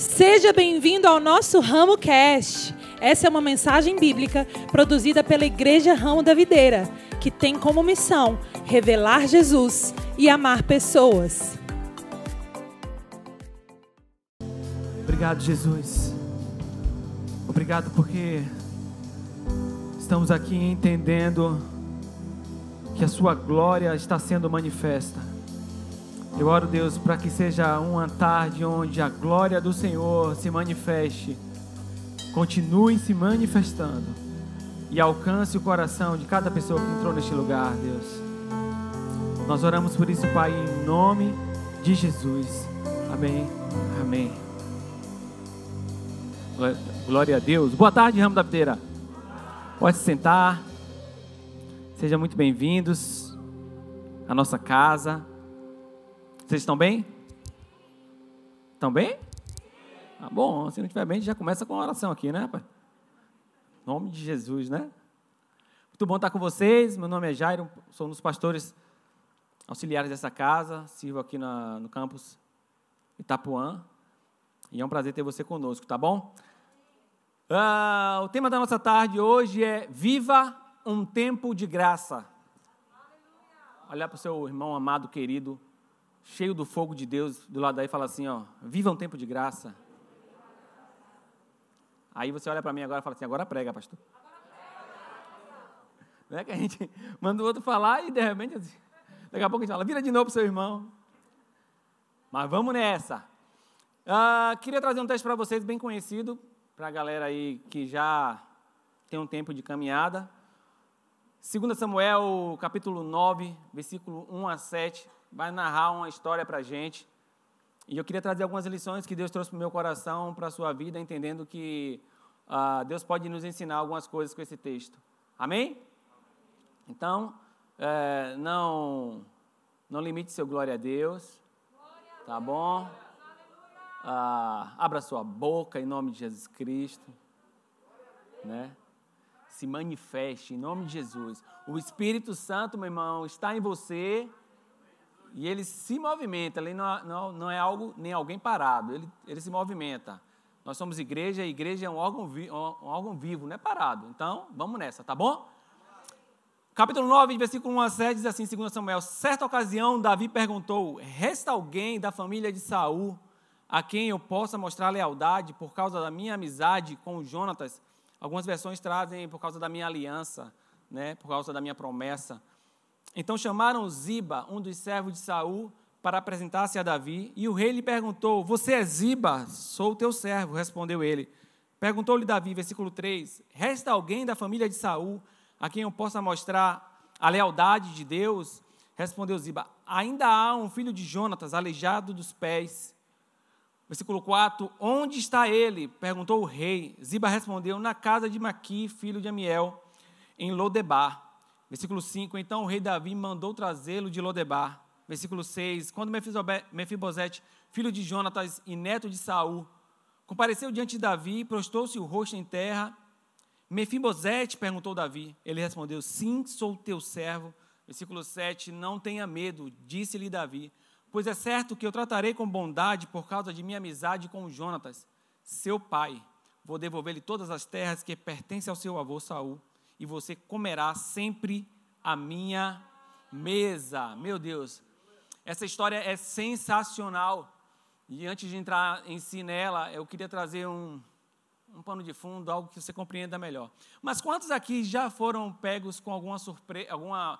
Seja bem-vindo ao nosso Ramo Cast. Essa é uma mensagem bíblica produzida pela Igreja Ramo da Videira, que tem como missão revelar Jesus e amar pessoas. Obrigado, Jesus. Obrigado porque estamos aqui entendendo que a Sua glória está sendo manifesta. Eu oro, Deus, para que seja uma tarde onde a glória do Senhor se manifeste, continue se manifestando e alcance o coração de cada pessoa que entrou neste lugar, Deus. Nós oramos por isso, Pai, em nome de Jesus. Amém. Amém. Glória a Deus. Boa tarde, Ramo da Videira. Pode se sentar. Sejam muito bem-vindos à nossa casa. Vocês estão bem? Estão bem? Ah, bom, se não estiver bem, já começa com a oração aqui, né, pai? Nome de Jesus, né? Muito bom estar com vocês. Meu nome é Jairo, sou um dos pastores auxiliares dessa casa, sirvo aqui na, no campus Itapuã. E é um prazer ter você conosco, tá bom? Uh, o tema da nossa tarde hoje é Viva um tempo de graça. Olhar para o seu irmão amado, querido, cheio do fogo de Deus, do lado daí fala assim: ó, Viva um tempo de graça. Aí você olha para mim agora e fala assim: agora prega, pastor. Não é que a gente manda o outro falar e de repente, assim, daqui a pouco a gente fala: vira de novo para o seu irmão. Mas vamos nessa. Uh, queria trazer um texto para vocês bem conhecido, para a galera aí que já tem um tempo de caminhada. 2 Samuel, capítulo 9, versículo 1 a 7, vai narrar uma história para a gente. E eu queria trazer algumas lições que Deus trouxe para o meu coração, para a sua vida, entendendo que uh, Deus pode nos ensinar algumas coisas com esse texto. Amém? Então, é, não, não limite seu glória a Deus. Tá bom? Ah, abra sua boca em nome de Jesus Cristo. Né? Se manifeste em nome de Jesus. O Espírito Santo, meu irmão, está em você e ele se movimenta. Ele não, não, não é algo nem alguém parado. Ele, ele se movimenta. Nós somos igreja, e igreja é um órgão, vi, um órgão vivo, não é parado. Então, vamos nessa, tá bom? Capítulo 9, versículo 1 a 7 diz assim, 2 Samuel: Certa ocasião, Davi perguntou: Resta alguém da família de Saul a quem eu possa mostrar lealdade por causa da minha amizade com Jonatas. Algumas versões trazem por causa da minha aliança, né, por causa da minha promessa. Então chamaram Ziba, um dos servos de Saul, para apresentar-se a Davi, e o rei lhe perguntou: Você é Ziba? Sou teu servo, respondeu ele. Perguntou-lhe Davi, versículo 3: Resta alguém da família de Saul a quem eu possa mostrar a lealdade de Deus? Respondeu Ziba: Ainda há um filho de Jonatas, aleijado dos pés. Versículo 4: Onde está ele? perguntou o rei. Ziba respondeu: Na casa de Maqui, filho de Amiel, em Lodebar. Versículo 5: Então o rei Davi mandou trazê-lo de Lodebar. Versículo 6: Quando Mefibosete, filho de Jonatas e neto de Saul, compareceu diante de Davi, prostou-se o rosto em terra. Mefibosete perguntou Davi. Ele respondeu: Sim, sou teu servo. Versículo 7: Não tenha medo, disse-lhe Davi Pois é certo que eu tratarei com bondade por causa de minha amizade com Jonatas, seu pai. Vou devolver-lhe todas as terras que pertencem ao seu avô Saul, e você comerá sempre a minha mesa. Meu Deus, essa história é sensacional. E antes de entrar em si nela, eu queria trazer um, um pano de fundo, algo que você compreenda melhor. Mas quantos aqui já foram pegos com alguma surpresa, alguma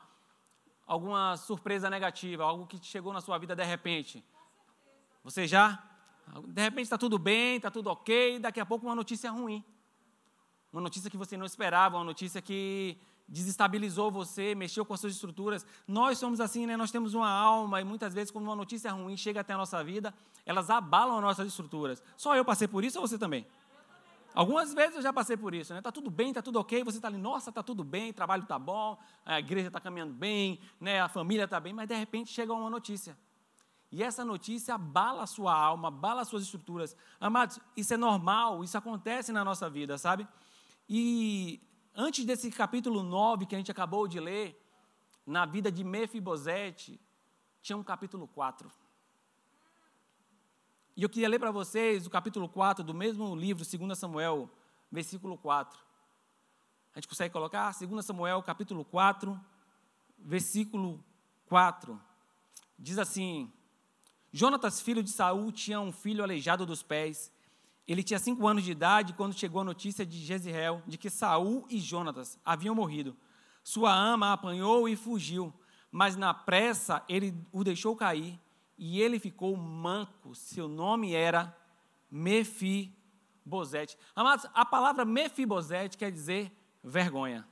alguma surpresa negativa, algo que chegou na sua vida de repente? Você já? De repente está tudo bem, está tudo ok, daqui a pouco uma notícia ruim. Uma notícia que você não esperava, uma notícia que desestabilizou você, mexeu com as suas estruturas. Nós somos assim, né? Nós temos uma alma e muitas vezes quando uma notícia ruim chega até a nossa vida, elas abalam as nossas estruturas. Só eu passei por isso ou você também? Algumas vezes eu já passei por isso, né? Tá tudo bem, tá tudo ok, você está ali, nossa, tá tudo bem, trabalho tá bom, a igreja está caminhando bem, né? A família está bem, mas de repente chega uma notícia. E essa notícia abala a sua alma, abala as suas estruturas. Amados, isso é normal, isso acontece na nossa vida, sabe? E antes desse capítulo 9 que a gente acabou de ler, na vida de Mefibosete, tinha um capítulo 4. E eu queria ler para vocês o capítulo 4 do mesmo livro, 2 Samuel, versículo 4. A gente consegue colocar? 2 Samuel, capítulo 4, versículo 4. Diz assim: Jonatas, filho de Saul, tinha um filho aleijado dos pés. Ele tinha cinco anos de idade quando chegou a notícia de Jezreel de que Saul e Jonatas haviam morrido. Sua ama apanhou e fugiu, mas na pressa ele o deixou cair e ele ficou manco. Seu nome era Mefibosete. Amados, a palavra Mefibosete quer dizer vergonha.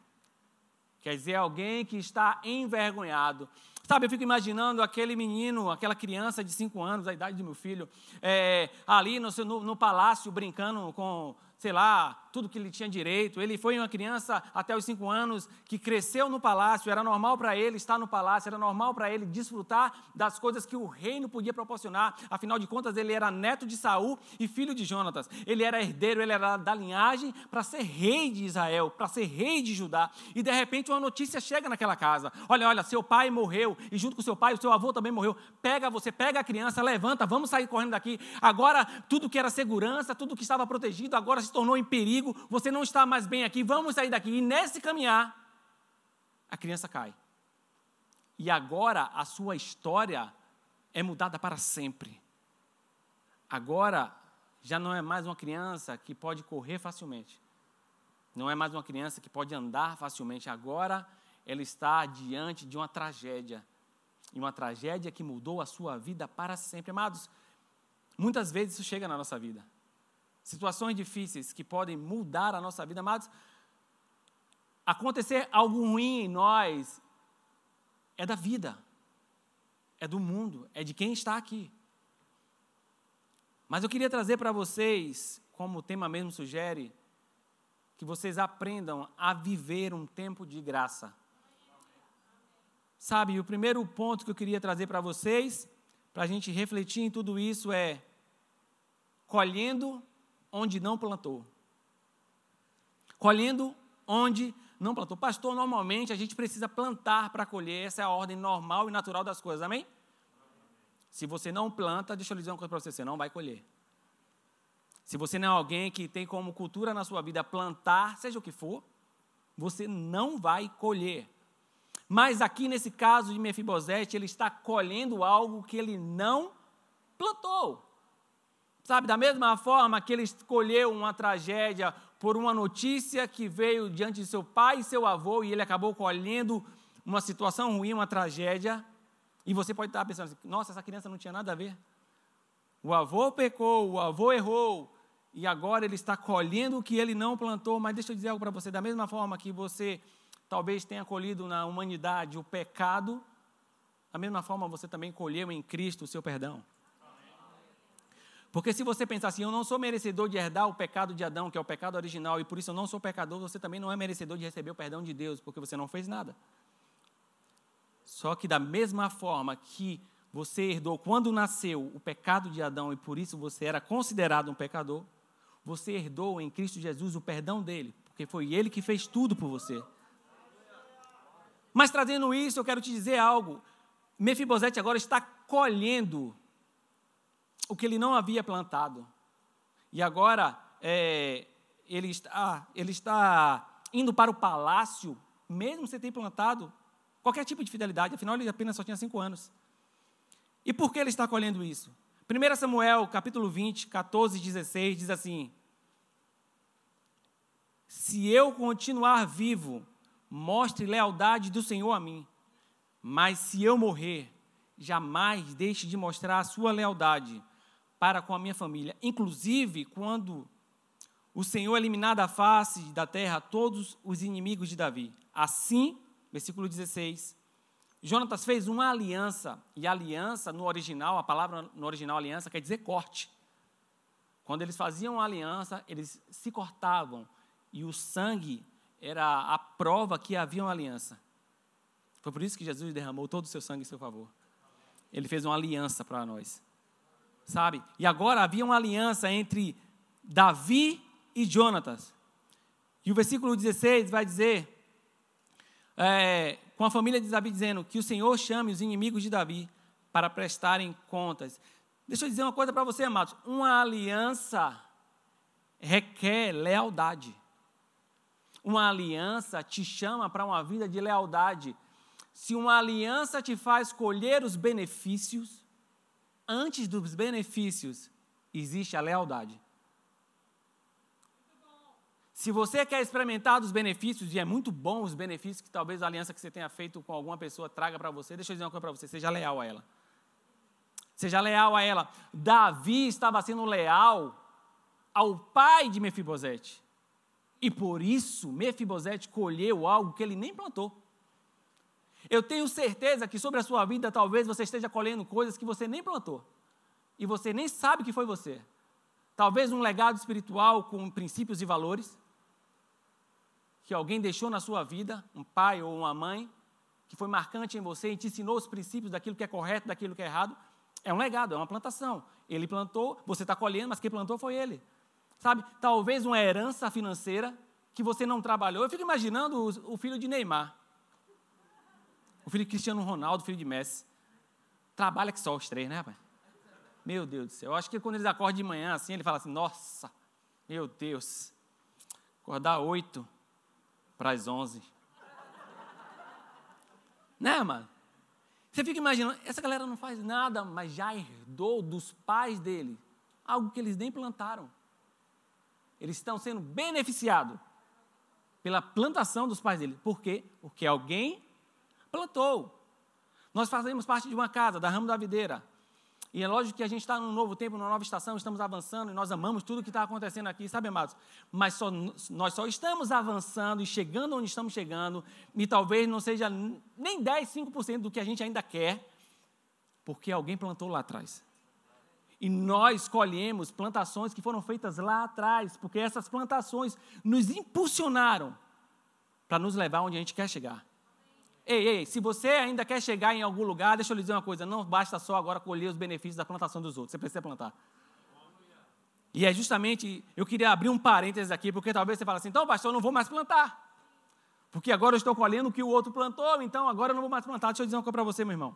Quer dizer alguém que está envergonhado. Sabe, eu fico imaginando aquele menino, aquela criança de cinco anos, a idade do meu filho, é, ali no, no, no palácio brincando com sei lá, tudo que ele tinha direito. Ele foi uma criança até os cinco anos que cresceu no palácio, era normal para ele estar no palácio, era normal para ele desfrutar das coisas que o reino podia proporcionar. Afinal de contas, ele era neto de Saul e filho de Jonatas. Ele era herdeiro, ele era da linhagem para ser rei de Israel, para ser rei de Judá. E de repente uma notícia chega naquela casa: olha, olha, seu pai morreu, e junto com seu pai, o seu avô também morreu. Pega você, pega a criança, levanta, vamos sair correndo daqui. Agora, tudo que era segurança, tudo que estava protegido, agora se tornou em perigo, você não está mais bem aqui, vamos sair daqui. E nesse caminhar, a criança cai. E agora a sua história é mudada para sempre. Agora já não é mais uma criança que pode correr facilmente. Não é mais uma criança que pode andar facilmente. Agora ela está diante de uma tragédia. E uma tragédia que mudou a sua vida para sempre. Amados, muitas vezes isso chega na nossa vida situações difíceis que podem mudar a nossa vida, amados, acontecer algo ruim em nós é da vida, é do mundo, é de quem está aqui. Mas eu queria trazer para vocês, como o tema mesmo sugere, que vocês aprendam a viver um tempo de graça. Sabe, o primeiro ponto que eu queria trazer para vocês, para a gente refletir em tudo isso, é colhendo onde não plantou. Colhendo onde não plantou. Pastor, normalmente a gente precisa plantar para colher, essa é a ordem normal e natural das coisas, amém? Se você não planta, deixa eu lhe dizer uma coisa para você, você não vai colher. Se você não é alguém que tem como cultura na sua vida plantar, seja o que for, você não vai colher. Mas aqui nesse caso de Mefibosete, ele está colhendo algo que ele não plantou. Sabe, da mesma forma que ele escolheu uma tragédia por uma notícia que veio diante de seu pai e seu avô e ele acabou colhendo uma situação ruim, uma tragédia, e você pode estar pensando assim, nossa, essa criança não tinha nada a ver. O avô pecou, o avô errou, e agora ele está colhendo o que ele não plantou. Mas deixa eu dizer algo para você: da mesma forma que você talvez tenha colhido na humanidade o pecado, da mesma forma você também colheu em Cristo o seu perdão. Porque se você pensar assim, eu não sou merecedor de herdar o pecado de Adão, que é o pecado original, e por isso eu não sou pecador, você também não é merecedor de receber o perdão de Deus, porque você não fez nada. Só que da mesma forma que você herdou quando nasceu o pecado de Adão e por isso você era considerado um pecador, você herdou em Cristo Jesus o perdão dele, porque foi ele que fez tudo por você. Mas trazendo isso, eu quero te dizer algo. Mefibosete agora está colhendo o que ele não havia plantado. E agora é, ele, está, ele está indo para o palácio, mesmo sem ter plantado qualquer tipo de fidelidade, afinal ele apenas só tinha cinco anos. E por que ele está colhendo isso? 1 Samuel, capítulo 20, 14 e 16, diz assim: Se eu continuar vivo, mostre lealdade do Senhor a mim. Mas se eu morrer, jamais deixe de mostrar a sua lealdade, para com a minha família. Inclusive, quando o Senhor eliminar da face da terra todos os inimigos de Davi. Assim, versículo 16, Jonatas fez uma aliança, e aliança no original, a palavra no original aliança quer dizer corte. Quando eles faziam uma aliança, eles se cortavam, e o sangue era a prova que havia uma aliança. Foi por isso que Jesus derramou todo o seu sangue em seu favor. Ele fez uma aliança para nós sabe? E agora havia uma aliança entre Davi e Jonatas. E o versículo 16 vai dizer, é, com a família de Davi dizendo, que o Senhor chame os inimigos de Davi para prestarem contas. Deixa eu dizer uma coisa para você, amados. Uma aliança requer lealdade. Uma aliança te chama para uma vida de lealdade. Se uma aliança te faz colher os benefícios, antes dos benefícios existe a lealdade. Se você quer experimentar dos benefícios, e é muito bom os benefícios que talvez a aliança que você tenha feito com alguma pessoa traga para você, deixa eu dizer uma coisa para você, seja leal a ela. Seja leal a ela. Davi estava sendo leal ao pai de Mefibosete. E por isso Mefibosete colheu algo que ele nem plantou. Eu tenho certeza que sobre a sua vida talvez você esteja colhendo coisas que você nem plantou. E você nem sabe que foi você. Talvez um legado espiritual com princípios e valores que alguém deixou na sua vida, um pai ou uma mãe, que foi marcante em você e te ensinou os princípios daquilo que é correto, daquilo que é errado, é um legado, é uma plantação. Ele plantou, você está colhendo, mas quem plantou foi ele. Sabe? Talvez uma herança financeira que você não trabalhou. Eu fico imaginando o, o filho de Neymar, o filho de Cristiano Ronaldo, filho de Messi. Trabalha que só os três, né, pai? Meu Deus do céu. Eu acho que quando eles acordam de manhã assim, ele fala assim: Nossa, meu Deus, acordar oito para as 11. né, mano? Você fica imaginando, essa galera não faz nada, mas já herdou dos pais dele algo que eles nem plantaram. Eles estão sendo beneficiados pela plantação dos pais dele. Por quê? Porque alguém plantou. Nós fazemos parte de uma casa, da ramo da videira. E é lógico que a gente está num novo tempo, numa nova estação, estamos avançando e nós amamos tudo que está acontecendo aqui, sabe, amados? Mas só, nós só estamos avançando e chegando onde estamos chegando, e talvez não seja nem 10, 5% do que a gente ainda quer, porque alguém plantou lá atrás. E nós colhemos plantações que foram feitas lá atrás, porque essas plantações nos impulsionaram para nos levar onde a gente quer chegar. Ei, ei, se você ainda quer chegar em algum lugar, deixa eu lhe dizer uma coisa: não basta só agora colher os benefícios da plantação dos outros, você precisa plantar. E é justamente, eu queria abrir um parênteses aqui, porque talvez você fale assim, então, pastor, eu não vou mais plantar. Porque agora eu estou colhendo o que o outro plantou, então agora eu não vou mais plantar. Deixa eu dizer uma coisa para você, meu irmão.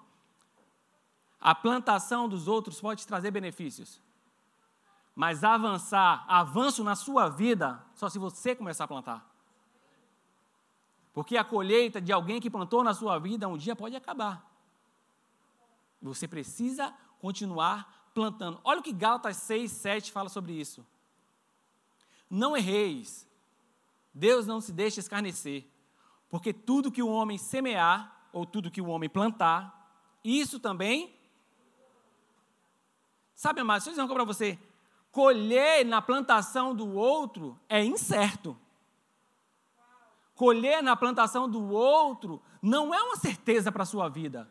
A plantação dos outros pode te trazer benefícios. Mas avançar, avanço na sua vida, só se você começar a plantar. Porque a colheita de alguém que plantou na sua vida um dia pode acabar. Você precisa continuar plantando. Olha o que Gálatas 6, 7 fala sobre isso. Não erreis. Deus não se deixa escarnecer. Porque tudo que o homem semear, ou tudo que o homem plantar, isso também. Sabe, amado, deixa eu dizer uma coisa para você. Colher na plantação do outro é incerto colher na plantação do outro não é uma certeza para a sua vida.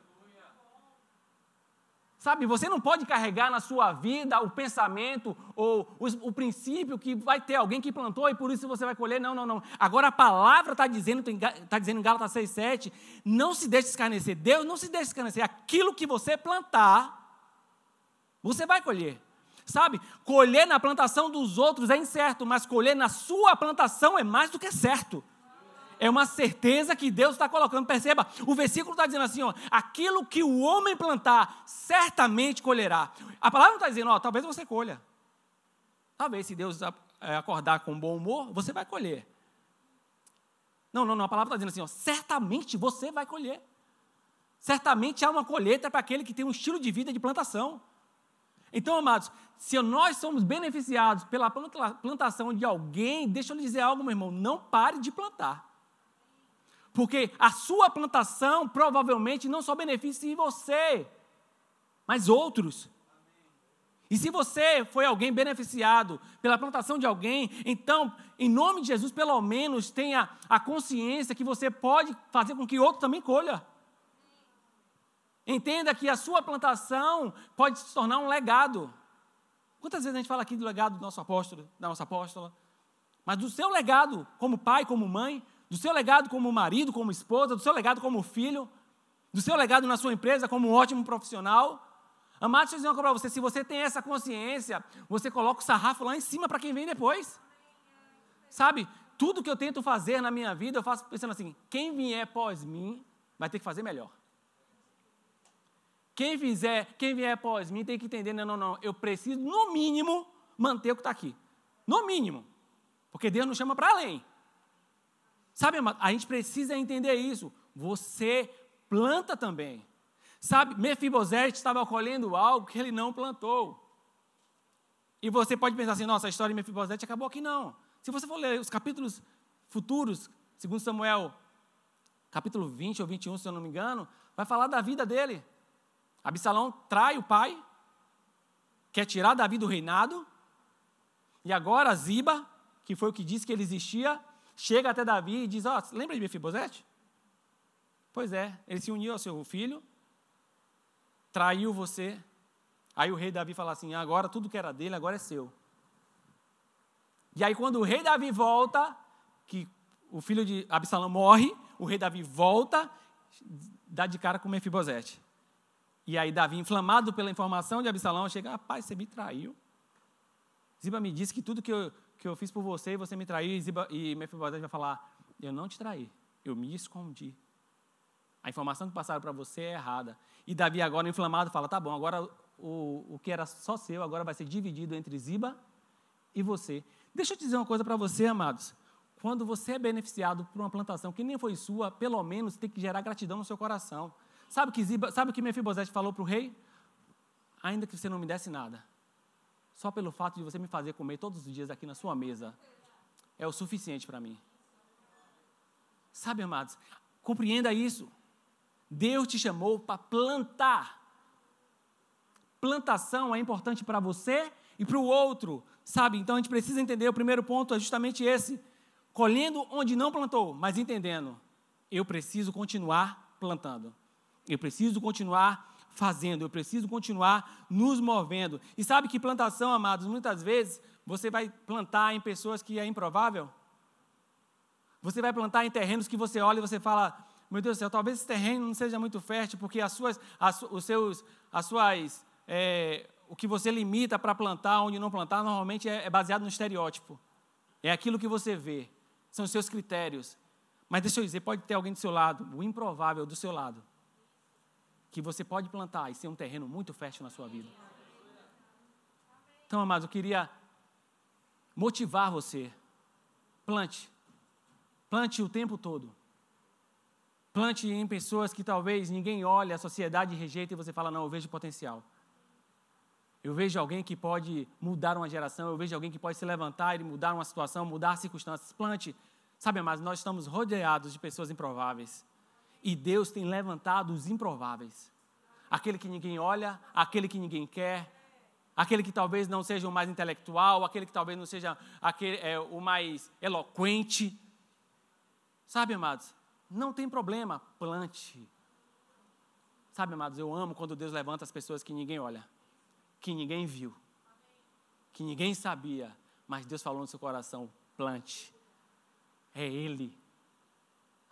Sabe, você não pode carregar na sua vida o pensamento ou o, o, princípio que vai ter alguém que plantou e por isso você vai colher. Não, não, não. Agora a palavra está dizendo, está dizendo em Gálatas 6,7, não se deixe escarnecer. Deus não se deixe escarnecer. Aquilo que você plantar, você vai colher. Sabe, colher na plantação dos outros é incerto, mas colher na sua plantação é mais do que certo é uma certeza que Deus está colocando. Perceba, o versículo está dizendo assim: ó, aquilo que o homem plantar, certamente colherá. A palavra não está dizendo, ó, talvez você colha. Talvez, se Deus é, acordar com bom humor, você vai colher. Não, não, não, a palavra está dizendo assim: ó, certamente você vai colher. Certamente há uma colheita para aquele que tem um estilo de vida de plantação. Então, amados, se nós somos beneficiados pela plantação de alguém, deixa eu lhe dizer algo, meu irmão, não pare de plantar. Porque a sua plantação provavelmente não só beneficia você, mas outros. E se você foi alguém beneficiado pela plantação de alguém, então, em nome de Jesus, pelo menos tenha a consciência que você pode fazer com que outro também colha. Entenda que a sua plantação pode se tornar um legado. Quantas vezes a gente fala aqui do legado do nosso apóstolo, da nossa apóstola? Mas do seu legado, como pai, como mãe, do seu legado como marido, como esposa, do seu legado como filho, do seu legado na sua empresa como um ótimo profissional. Amado, deixa eu dizer uma para você: se você tem essa consciência, você coloca o sarrafo lá em cima para quem vem depois. Sabe, tudo que eu tento fazer na minha vida, eu faço pensando assim: quem vier após mim vai ter que fazer melhor. Quem fizer, quem vier após mim tem que entender, não, não, não, eu preciso, no mínimo, manter o que está aqui. No mínimo. Porque Deus nos chama para além. Sabe, a gente precisa entender isso. Você planta também. Sabe, Mefibosete estava colhendo algo que ele não plantou. E você pode pensar assim, nossa, a história de Mefibosete acabou aqui, não. Se você for ler os capítulos futuros, segundo Samuel, capítulo 20 ou 21, se eu não me engano, vai falar da vida dele. Absalão trai o pai, quer tirar Davi do reinado, e agora Ziba, que foi o que disse que ele existia, chega até Davi e diz: Ó, oh, lembra de Mefibosete? Pois é, ele se uniu ao seu filho, traiu você. Aí o rei Davi fala assim: agora tudo que era dele, agora é seu. E aí, quando o rei Davi volta, que o filho de Absalão morre, o rei Davi volta, dá de cara com Mefibosete. E aí, Davi, inflamado pela informação de Absalão, chega: rapaz, você me traiu. Ziba me disse que tudo que eu, que eu fiz por você, você me traiu. E, Ziba, e Mefibosete vai falar: eu não te traí, eu me escondi. A informação que passaram para você é errada. E Davi, agora inflamado, fala: tá bom, agora o, o que era só seu, agora vai ser dividido entre Ziba e você. Deixa eu te dizer uma coisa para você, amados. Quando você é beneficiado por uma plantação que nem foi sua, pelo menos tem que gerar gratidão no seu coração. Sabe que Ziba, sabe o que Mefibosete falou para o rei? Ainda que você não me desse nada, só pelo fato de você me fazer comer todos os dias aqui na sua mesa, é o suficiente para mim. Sabe, amados, compreenda isso. Deus te chamou para plantar. Plantação é importante para você e para o outro, sabe? Então a gente precisa entender. O primeiro ponto é justamente esse: colhendo onde não plantou, mas entendendo. Eu preciso continuar plantando. Eu preciso continuar fazendo. Eu preciso continuar nos movendo. E sabe que plantação, amados, muitas vezes você vai plantar em pessoas que é improvável. Você vai plantar em terrenos que você olha e você fala: meu Deus do céu, talvez esse terreno não seja muito fértil, porque as suas, as, os seus, as suas, é, o que você limita para plantar, onde não plantar, normalmente é, é baseado no estereótipo. É aquilo que você vê, são os seus critérios. Mas deixa eu dizer, pode ter alguém do seu lado, o improvável do seu lado, que você pode plantar e ser um terreno muito fértil na sua vida. Então, amados, eu queria motivar você. Plante. Plante o tempo todo. Plante em pessoas que talvez ninguém olhe, a sociedade rejeita e você fala: não, eu vejo potencial. Eu vejo alguém que pode mudar uma geração, eu vejo alguém que pode se levantar e mudar uma situação, mudar circunstâncias. Plante. Sabe, mas nós estamos rodeados de pessoas improváveis. E Deus tem levantado os improváveis. Aquele que ninguém olha, aquele que ninguém quer, aquele que talvez não seja o mais intelectual, aquele que talvez não seja aquele, é, o mais eloquente. Sabe, amados? Não tem problema, plante. Sabe, amados, eu amo quando Deus levanta as pessoas que ninguém olha, que ninguém viu, que ninguém sabia, mas Deus falou no seu coração: plante. É Ele.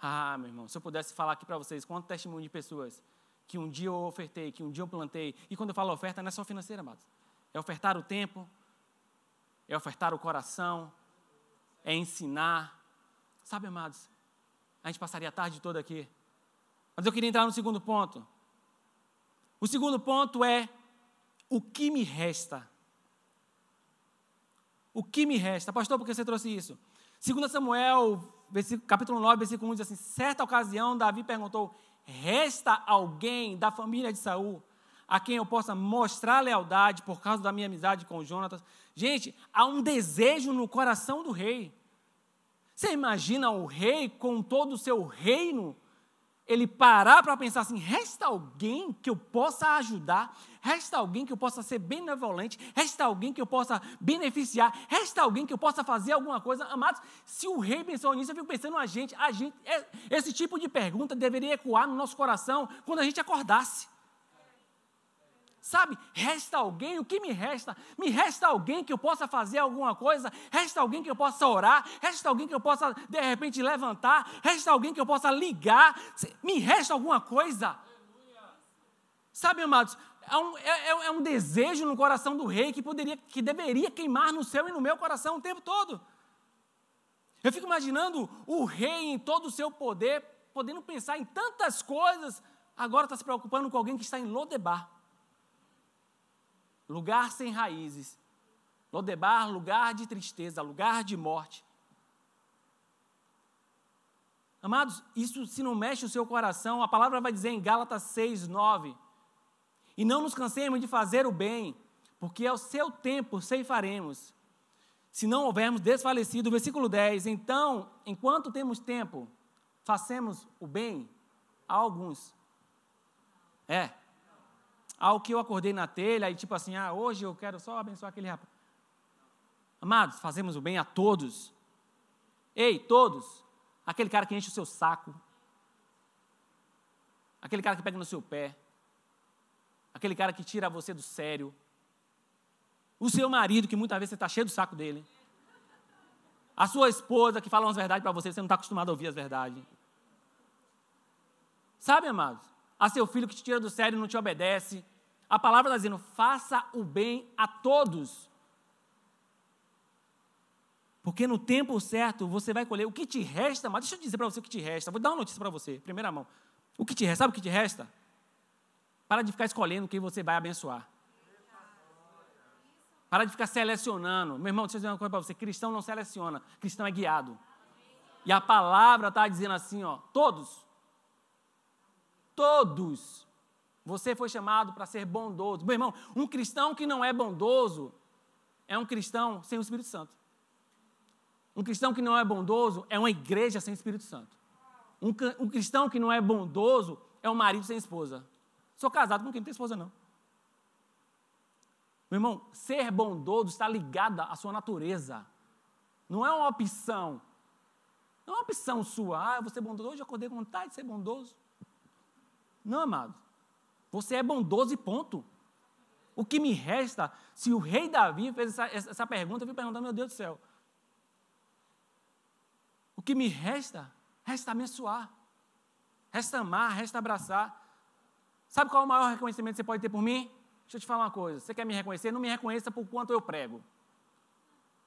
Ah, meu irmão, se eu pudesse falar aqui para vocês quanto testemunho de pessoas que um dia eu ofertei, que um dia eu plantei, e quando eu falo oferta, não é só financeira, amados. É ofertar o tempo, é ofertar o coração, é ensinar. Sabe, amados, a gente passaria a tarde toda aqui. Mas eu queria entrar no segundo ponto. O segundo ponto é o que me resta. O que me resta? Pastor, por que você trouxe isso? 2 Samuel, capítulo 9, versículo 1 diz assim: Certa ocasião, Davi perguntou: Resta alguém da família de Saul a quem eu possa mostrar lealdade por causa da minha amizade com Jonatas? Gente, há um desejo no coração do rei. Você imagina o rei com todo o seu reino, ele parar para pensar assim: resta alguém que eu possa ajudar, resta alguém que eu possa ser benevolente, resta alguém que eu possa beneficiar, resta alguém que eu possa fazer alguma coisa. Amados, se o rei pensou nisso, eu fico pensando a gente, a gente, é, esse tipo de pergunta deveria ecoar no nosso coração quando a gente acordasse. Sabe, resta alguém, o que me resta? Me resta alguém que eu possa fazer alguma coisa, resta alguém que eu possa orar, resta alguém que eu possa de repente levantar, resta alguém que eu possa ligar, me resta alguma coisa. Sabe, amados, é um, é, é, é um desejo no coração do rei que, poderia, que deveria queimar no seu e no meu coração o tempo todo. Eu fico imaginando o rei em todo o seu poder, podendo pensar em tantas coisas agora está se preocupando com alguém que está em Lodebar lugar sem raízes. Lodebar, lugar de tristeza, lugar de morte. Amados, isso se não mexe o seu coração, a palavra vai dizer em Gálatas 6, 9. E não nos cansemos de fazer o bem, porque ao seu tempo ceifaremos. Se não houvermos desfalecido, versículo 10. Então, enquanto temos tempo, façamos o bem a alguns. É. Ao que eu acordei na telha e tipo assim, ah, hoje eu quero só abençoar aquele rapaz. Amados, fazemos o bem a todos. Ei, todos. Aquele cara que enche o seu saco. Aquele cara que pega no seu pé. Aquele cara que tira você do sério. O seu marido, que muitas vezes você está cheio do saco dele. A sua esposa que fala umas verdades para você, você não está acostumado a ouvir as verdades. Sabe, amados? A seu filho que te tira do sério e não te obedece. A palavra está dizendo: faça o bem a todos. Porque no tempo certo você vai colher o que te resta, mas deixa eu dizer para você o que te resta. Vou dar uma notícia para você, primeira mão. O que te resta, sabe o que te resta? Para de ficar escolhendo quem você vai abençoar. Para de ficar selecionando. Meu irmão, deixa eu dizer uma coisa para você: cristão não seleciona, cristão é guiado. E a palavra está dizendo assim: ó, todos. Todos. Você foi chamado para ser bondoso. Meu irmão, um cristão que não é bondoso é um cristão sem o Espírito Santo. Um cristão que não é bondoso é uma igreja sem Espírito Santo. Um, um cristão que não é bondoso é um marido sem esposa. Sou casado com quem não tem esposa, não. Meu irmão, ser bondoso está ligado à sua natureza. Não é uma opção. Não é uma opção sua. Ah, eu vou ser bondoso. Hoje eu acordei com vontade de ser bondoso. Não, amado. Você é bondoso e ponto. O que me resta, se o rei Davi fez essa, essa pergunta, eu fui perguntando, meu Deus do céu. O que me resta, resta abençoar. Resta amar, resta abraçar. Sabe qual é o maior reconhecimento que você pode ter por mim? Deixa eu te falar uma coisa. Você quer me reconhecer? Não me reconheça por quanto eu prego.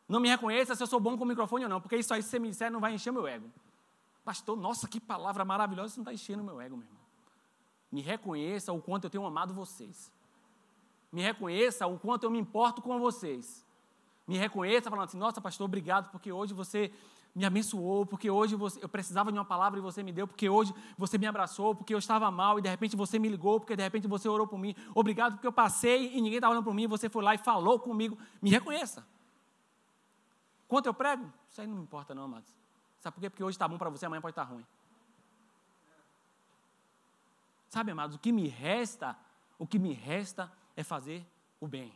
Não me reconheça se eu sou bom com o microfone ou não, porque isso aí, se você me disser, não vai encher meu ego. Pastor, nossa, que palavra maravilhosa, isso não está enchendo meu ego, meu irmão. Me reconheça o quanto eu tenho amado vocês. Me reconheça o quanto eu me importo com vocês. Me reconheça falando assim: nossa, pastor, obrigado, porque hoje você me abençoou, porque hoje você, eu precisava de uma palavra e você me deu, porque hoje você me abraçou, porque eu estava mal e de repente você me ligou, porque de repente você orou por mim. Obrigado porque eu passei e ninguém estava olhando por mim, você foi lá e falou comigo. Me reconheça. Quanto eu prego? Isso aí não me importa, não, amados. Sabe por quê? Porque hoje está bom para você, amanhã pode estar ruim. Sabe, amados, o que me resta, o que me resta é fazer o bem.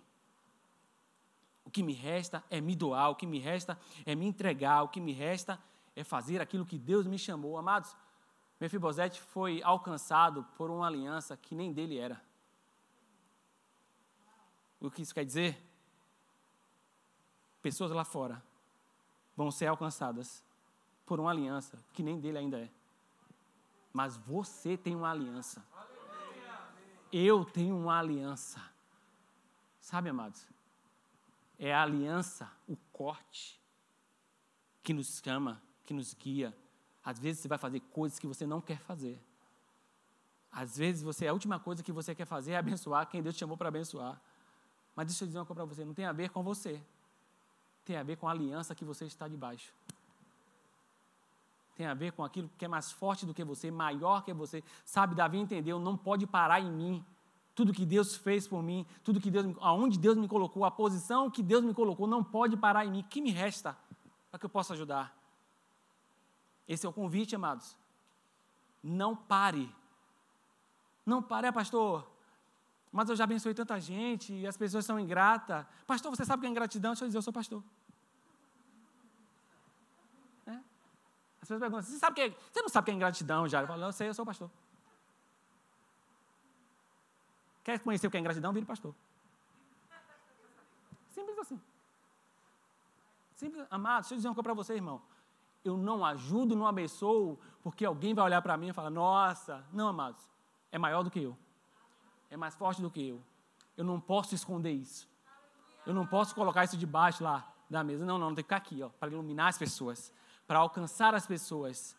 O que me resta é me doar, o que me resta é me entregar, o que me resta é fazer aquilo que Deus me chamou. Amados, Mefibosete foi alcançado por uma aliança que nem dele era. O que isso quer dizer? Pessoas lá fora vão ser alcançadas por uma aliança que nem dele ainda é. Mas você tem uma aliança. Eu tenho uma aliança. Sabe, amados? É a aliança, o corte, que nos chama, que nos guia. Às vezes você vai fazer coisas que você não quer fazer. Às vezes você a última coisa que você quer fazer é abençoar quem Deus te chamou para abençoar. Mas deixa eu dizer uma coisa para você, não tem a ver com você. Tem a ver com a aliança que você está debaixo. Tem a ver com aquilo que é mais forte do que você, maior que você. Sabe, Davi entendeu, não pode parar em mim tudo que Deus fez por mim, tudo que Deus, aonde Deus me colocou, a posição que Deus me colocou, não pode parar em mim. O que me resta para que eu possa ajudar? Esse é o convite, amados. Não pare. Não pare, é, pastor. Mas eu já abençoei tanta gente e as pessoas são ingratas. Pastor, você sabe que é ingratidão? Deixa eu dizer, eu sou pastor. As pessoas perguntam, você, sabe que é, você não sabe o que é ingratidão já? Eu falo, eu sei, eu sou pastor. Quer conhecer o que é ingratidão? Vire pastor. Simples assim. Simples. Amado, deixa eu dizer uma coisa para você, irmão. Eu não ajudo, não abençoo, porque alguém vai olhar para mim e falar, nossa, não, amados, é maior do que eu. É mais forte do que eu. Eu não posso esconder isso. Eu não posso colocar isso debaixo lá da mesa. Não, não, tem que ficar aqui, ó, para iluminar as pessoas, para alcançar as pessoas.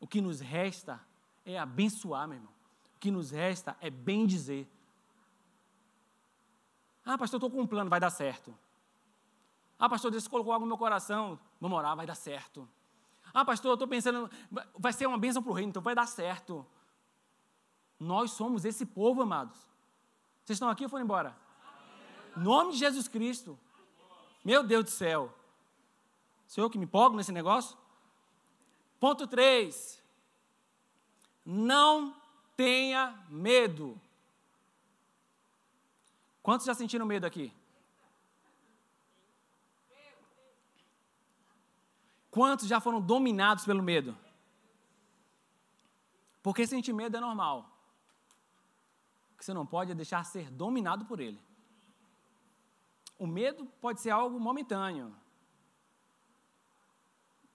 O que nos resta é abençoar, meu irmão. o que nos resta é bem dizer. Ah, pastor, estou com um plano, vai dar certo. Ah, pastor, Deus colocou algo no meu coração, vamos orar, vai dar certo. Ah, pastor, eu estou pensando, vai ser uma bênção para o reino, então vai dar certo. Nós somos esse povo, amados. Vocês estão aqui ou foram embora? Em nome de Jesus Cristo. Meu Deus do céu. Sou eu que me empolgo nesse negócio? Ponto 3. Não tenha medo. Quantos já sentiram medo aqui? Quantos já foram dominados pelo medo? Porque sentir medo é normal. O que você não pode é deixar ser dominado por ele. O medo pode ser algo momentâneo.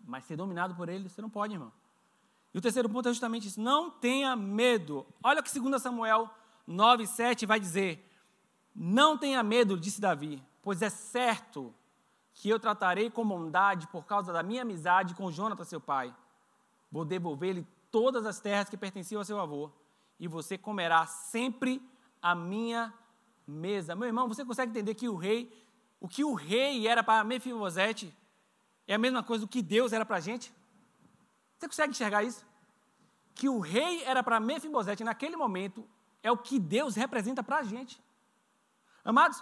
Mas ser dominado por ele, você não pode, irmão. E o terceiro ponto é justamente isso. Não tenha medo. Olha o que 2 Samuel 9, 7 vai dizer. Não tenha medo, disse Davi, pois é certo que eu tratarei com bondade por causa da minha amizade com Jonathan, seu pai. Vou devolver-lhe todas as terras que pertenciam ao seu avô, e você comerá sempre a minha mesa. Meu irmão, você consegue entender que o rei, o que o rei era para Mefibosete, é a mesma coisa do que Deus era para a gente? Você consegue enxergar isso? Que o rei era para Mefibosete naquele momento, é o que Deus representa para a gente. Amados,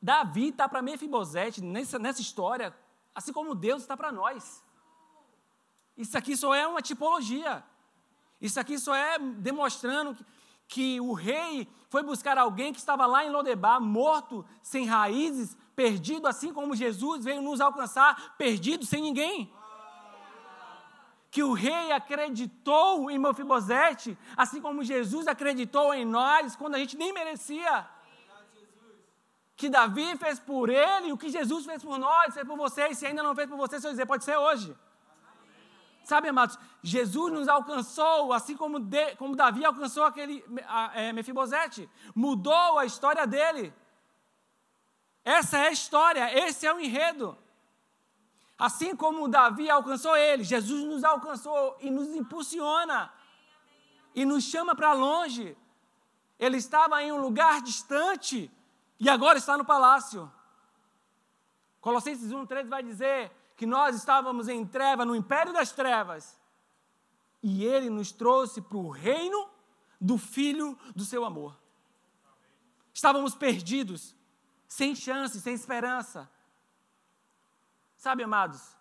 Davi está para Mefibosete nessa, nessa história, assim como Deus está para nós. Isso aqui só é uma tipologia. Isso aqui só é demonstrando que, que o rei foi buscar alguém que estava lá em Lodebar, morto, sem raízes, perdido, assim como Jesus veio nos alcançar, perdido, sem ninguém. Que o rei acreditou em Mefibosete, assim como Jesus acreditou em nós, quando a gente nem merecia que Davi fez por ele, o que Jesus fez por nós, fez por você, e se ainda não fez por você, se eu dizer, pode ser hoje. Sabe, amados, Jesus nos alcançou, assim como, de, como Davi alcançou aquele é, Mefibosete, mudou a história dele. Essa é a história, esse é o enredo. Assim como Davi alcançou ele, Jesus nos alcançou e nos impulsiona e nos chama para longe. Ele estava em um lugar distante, e agora está no palácio. Colossenses 1,13 vai dizer que nós estávamos em treva, no império das trevas, e ele nos trouxe para o reino do Filho do seu amor. Estávamos perdidos, sem chance, sem esperança. Sabe, amados,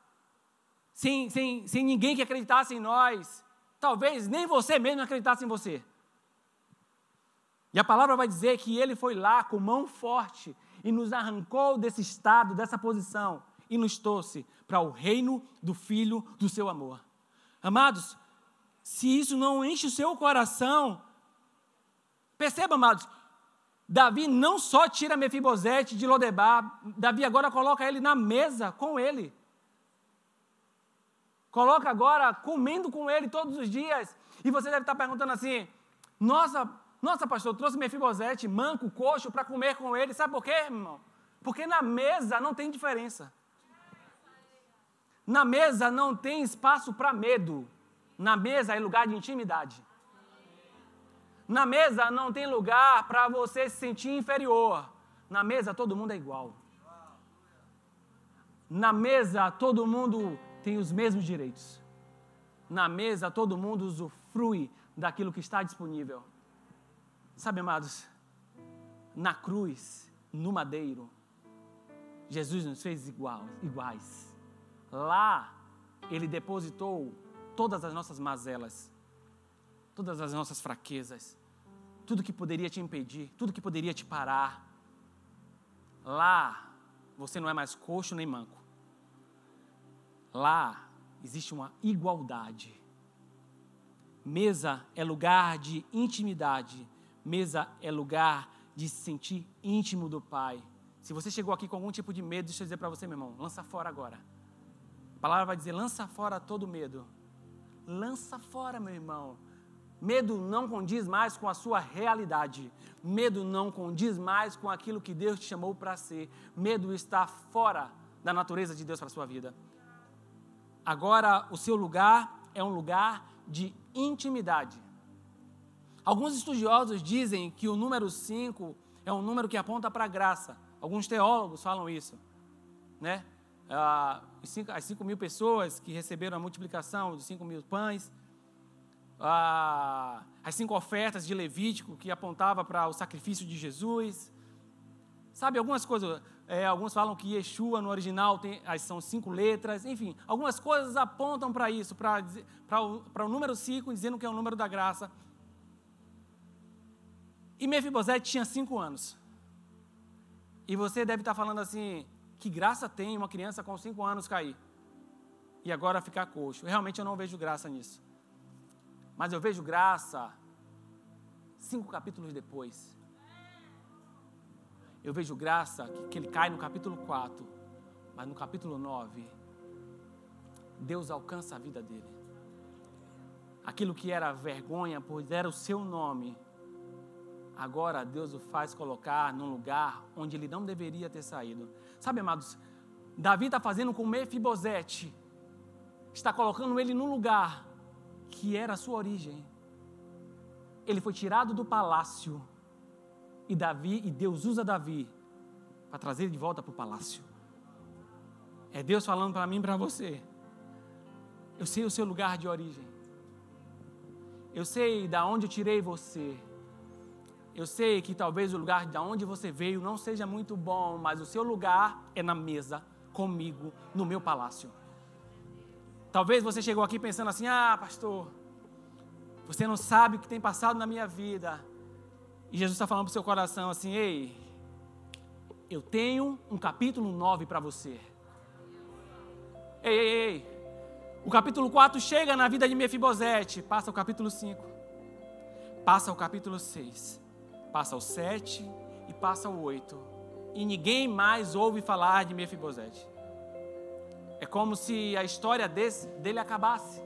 sem, sem, sem ninguém que acreditasse em nós, talvez nem você mesmo acreditasse em você. E a palavra vai dizer que ele foi lá com mão forte e nos arrancou desse estado, dessa posição, e nos trouxe para o reino do Filho do seu amor. Amados, se isso não enche o seu coração, perceba, amados, Davi não só tira Mefibosete de Lodebar, Davi agora coloca ele na mesa com ele. Coloca agora comendo com ele todos os dias. E você deve estar perguntando assim: nossa, nossa, pastor, eu trouxe Mefibosete, manco, coxo, para comer com ele. Sabe por quê, irmão? Porque na mesa não tem diferença. Na mesa não tem espaço para medo. Na mesa é lugar de intimidade. Na mesa não tem lugar para você se sentir inferior. Na mesa todo mundo é igual. Na mesa todo mundo tem os mesmos direitos. Na mesa todo mundo usufrui daquilo que está disponível. Sabe, amados, na cruz, no madeiro, Jesus nos fez iguais. Lá, Ele depositou todas as nossas mazelas, todas as nossas fraquezas, tudo que poderia te impedir, tudo que poderia te parar. Lá, você não é mais coxo nem manco. Lá, existe uma igualdade. Mesa é lugar de intimidade Mesa é lugar de se sentir íntimo do Pai. Se você chegou aqui com algum tipo de medo, deixa eu dizer para você, meu irmão, lança fora agora. A palavra vai dizer: lança fora todo medo. Lança fora, meu irmão. Medo não condiz mais com a sua realidade. Medo não condiz mais com aquilo que Deus te chamou para ser. Medo está fora da natureza de Deus para a sua vida. Agora, o seu lugar é um lugar de intimidade. Alguns estudiosos dizem que o número 5 é um número que aponta para a graça. Alguns teólogos falam isso. Né? Ah, as 5 mil pessoas que receberam a multiplicação de 5 mil pães, ah, as cinco ofertas de Levítico que apontava para o sacrifício de Jesus. Sabe, algumas coisas, é, alguns falam que Yeshua no original tem, são cinco letras, enfim, algumas coisas apontam para isso, para o, o número 5, dizendo que é o número da graça. E Mefibosete tinha cinco anos. E você deve estar falando assim: que graça tem uma criança com cinco anos cair e agora ficar coxo? Realmente eu não vejo graça nisso. Mas eu vejo graça cinco capítulos depois. Eu vejo graça que, que ele cai no capítulo 4, mas no capítulo 9, Deus alcança a vida dele. Aquilo que era vergonha, pois era o seu nome, agora Deus o faz colocar num lugar onde ele não deveria ter saído. Sabe, amados, Davi está fazendo com Mefibosete, está colocando ele num lugar que era a sua origem. Ele foi tirado do palácio e Davi e Deus usa Davi para trazer ele de volta para o palácio. É Deus falando para mim e para você. Eu sei o seu lugar de origem. Eu sei da onde eu tirei você. Eu sei que talvez o lugar de onde você veio não seja muito bom, mas o seu lugar é na mesa comigo no meu palácio. Talvez você chegou aqui pensando assim: "Ah, pastor, você não sabe o que tem passado na minha vida". E Jesus está falando para o seu coração assim: "Ei, eu tenho um capítulo 9 para você". Ei, ei, ei. O capítulo 4 chega na vida de Mefibosete, passa o capítulo 5. Passa o capítulo 6 passa o 7 e passa o 8. E ninguém mais ouve falar de Mefibosete. Como se a história desse, dele acabasse.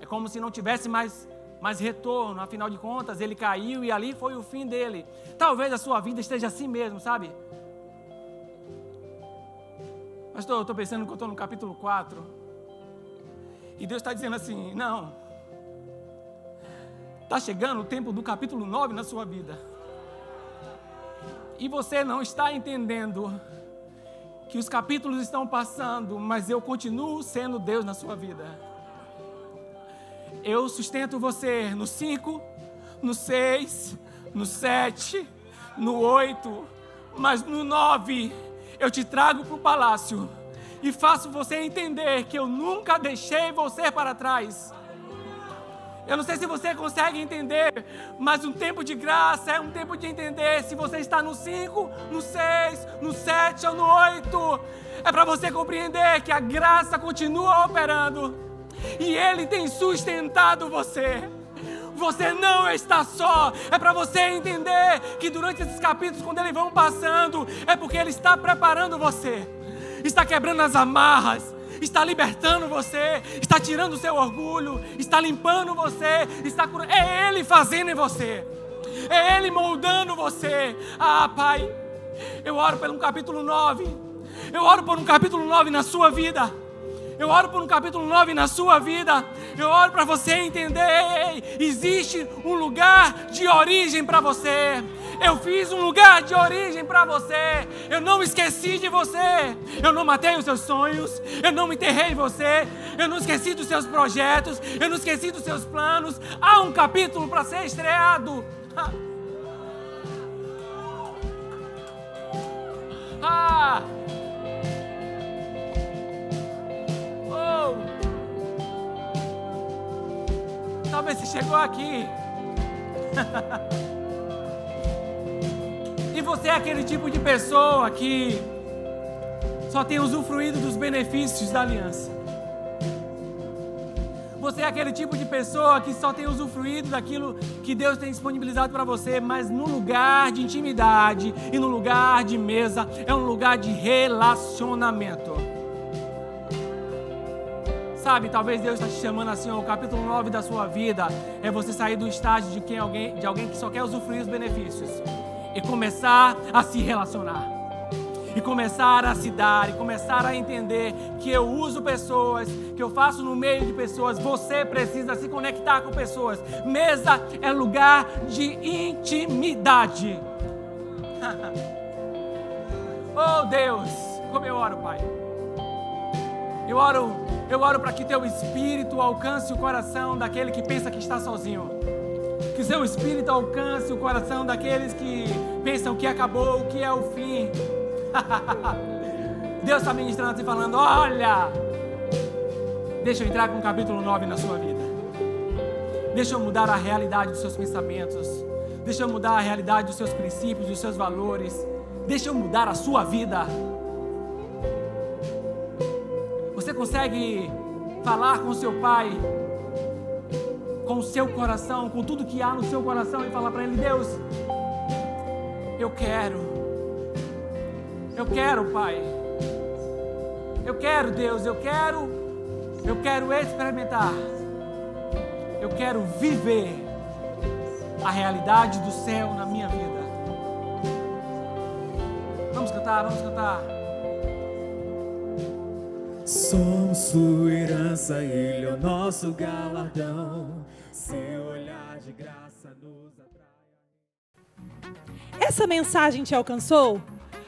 É como se não tivesse mais, mais retorno. Afinal de contas, ele caiu e ali foi o fim dele. Talvez a sua vida esteja assim mesmo, sabe? Pastor, eu estou pensando que eu estou no capítulo 4. E Deus está dizendo assim: não. Está chegando o tempo do capítulo 9 na sua vida e você não está entendendo que os capítulos estão passando, mas eu continuo sendo Deus na sua vida. Eu sustento você no 5, no 6, no 7, no 8, mas no 9 eu te trago para o palácio e faço você entender que eu nunca deixei você para trás. Eu não sei se você consegue entender, mas um tempo de graça é um tempo de entender se você está no 5, no 6, no 7 ou no 8. É para você compreender que a graça continua operando e Ele tem sustentado você. Você não está só. É para você entender que durante esses capítulos, quando eles vão passando, é porque Ele está preparando você, está quebrando as amarras, está libertando você, está tirando o seu orgulho, está limpando você, está curando. É Ele fazendo em você, é Ele moldando você. Ah, Pai, eu oro pelo capítulo 9, eu oro por um capítulo 9 na sua vida. Eu oro por um capítulo 9 na sua vida. Eu oro para você entender: existe um lugar de origem para você. Eu fiz um lugar de origem para você. Eu não esqueci de você. Eu não matei os seus sonhos. Eu não enterrei você. Eu não esqueci dos seus projetos. Eu não esqueci dos seus planos. Há um capítulo para ser estreado. Ah! Oh! Talvez você chegou aqui. E você é aquele tipo de pessoa que só tem usufruído dos benefícios da aliança. Você é aquele tipo de pessoa que só tem usufruído daquilo que Deus tem disponibilizado para você, mas no lugar de intimidade e no lugar de mesa, é um lugar de relacionamento. Sabe, talvez Deus está te chamando assim, ó, o capítulo 9 da sua vida é você sair do estágio de, quem alguém, de alguém que só quer usufruir os benefícios e começar a se relacionar. e começar a se dar, e começar a entender que eu uso pessoas, que eu faço no meio de pessoas, você precisa se conectar com pessoas. Mesa é lugar de intimidade. oh Deus, como eu oro, Pai. Eu oro, eu oro para que teu espírito alcance o coração daquele que pensa que está sozinho. Que seu espírito alcance o coração daqueles que pensam que acabou, que é o fim. Deus está ministrando e falando: Olha, deixa eu entrar com o capítulo 9 na sua vida. Deixa eu mudar a realidade dos seus pensamentos. Deixa eu mudar a realidade dos seus princípios, dos seus valores. Deixa eu mudar a sua vida. Você consegue falar com seu pai, com o seu coração, com tudo que há no seu coração e falar para ele: Deus, eu quero, eu quero, Pai, eu quero, Deus, eu quero, eu quero experimentar, eu quero viver a realidade do céu na minha vida. Vamos cantar, vamos cantar. Somos sua herança, Ele é o nosso galardão. Seu olhar de graça nos atrai. Essa mensagem te alcançou?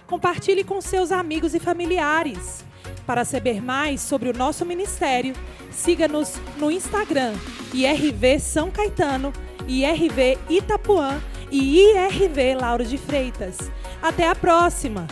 Compartilhe com seus amigos e familiares. Para saber mais sobre o nosso ministério, siga-nos no Instagram, IRV São Caetano, IRV Itapuã e IRV Lauro de Freitas. Até a próxima!